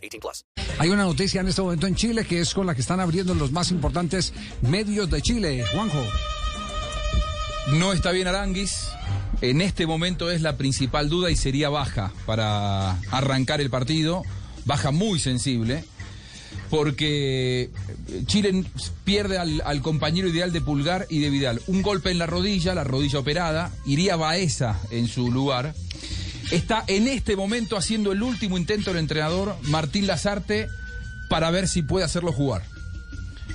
18 plus. Hay una noticia en este momento en Chile que es con la que están abriendo los más importantes medios de Chile. Juanjo. No está bien Aranguis. En este momento es la principal duda y sería baja para arrancar el partido. Baja muy sensible. Porque Chile pierde al, al compañero ideal de Pulgar y de Vidal. Un golpe en la rodilla, la rodilla operada. Iría Baeza en su lugar. Está en este momento haciendo el último intento el entrenador Martín Lazarte para ver si puede hacerlo jugar.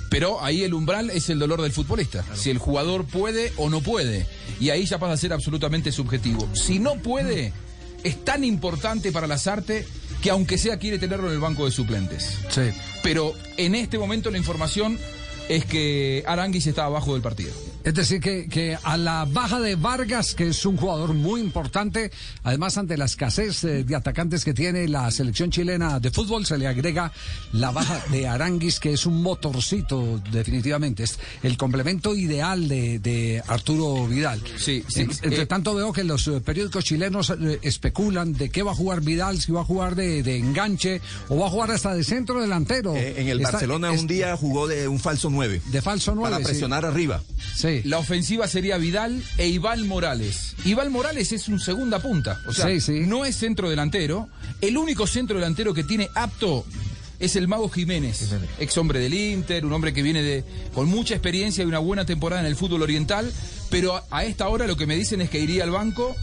Pero ahí el umbral es el dolor del futbolista. Si el jugador puede o no puede. Y ahí ya pasa a ser absolutamente subjetivo. Si no puede, es tan importante para Lazarte que aunque sea quiere tenerlo en el banco de suplentes. Sí. Pero en este momento la información es que Aranguis está abajo del partido. Es decir, que, que a la baja de Vargas, que es un jugador muy importante, además ante la escasez eh, de atacantes que tiene la selección chilena de fútbol, se le agrega la baja de Aranguis, que es un motorcito, definitivamente. Es el complemento ideal de, de Arturo Vidal. Sí, sí. En- Entre Eh, tanto, veo que los eh, periódicos chilenos eh, especulan de qué va a jugar Vidal, si va a jugar de, de enganche o va a jugar hasta de centro delantero. Eh, en el Está- Barcelona es- un día jugó de un falso 9. De falso nueve, Para sí. presionar arriba. Sí. La ofensiva sería Vidal e Iván Morales. Iván Morales es un segunda punta. O sea, Sí, sí. no es centro delantero. El único centro delantero que tiene apto es el Mago Jiménez, ex hombre del Inter, un hombre que viene de con mucha experiencia y una buena temporada en el fútbol oriental. Pero a, a esta hora lo que me dicen es que iría al banco.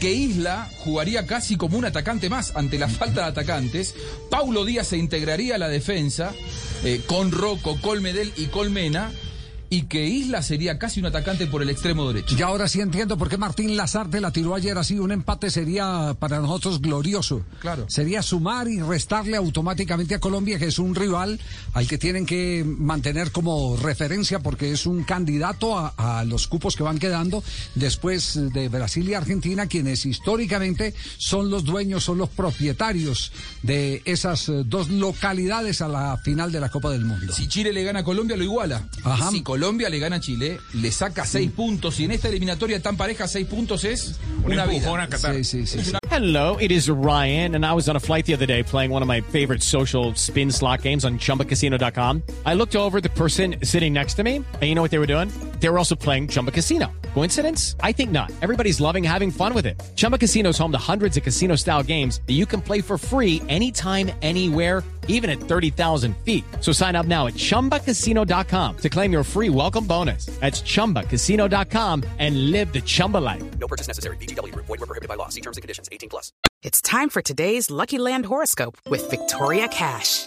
Que Isla jugaría casi como un atacante más ante la falta de atacantes. Paulo Díaz se integraría a la defensa eh, con Rocco, Colmedel y Colmena. Y que Isla sería casi un atacante por el extremo derecho. Y ahora sí entiendo por qué Martín Lazarte la tiró ayer así. Un empate sería para nosotros glorioso. Claro. Sería sumar y restarle automáticamente a Colombia, que es un rival al que tienen que mantener como referencia porque es un candidato a, a los cupos que van quedando después de Brasil y Argentina, quienes históricamente son los dueños, son los propietarios de esas dos localidades a la final de la Copa del Mundo. Si Chile le gana a Colombia, lo iguala. Ajá. Y si Colombia le gana a Chile, le saca seis puntos. Y en esta eliminatoria tan pareja, seis puntos es una vida. Sí, sí, sí, sí. Hello, it is Ryan, and I was on a flight the other day playing one of my favorite social spin slot games on chumbacasino.com. I looked over at the person sitting next to me, and you know what they were doing? They were also playing Chumba Casino. Coincidence? I think not. Everybody's loving having fun with it. Chumba Casino is home to hundreds of casino style games that you can play for free anytime, anywhere even at 30,000 feet. So sign up now at ChumbaCasino.com to claim your free welcome bonus. That's ChumbaCasino.com and live the Chumba life. No purchase necessary. BGW. Void were prohibited by law. See terms and conditions. 18 plus. It's time for today's Lucky Land horoscope with Victoria Cash.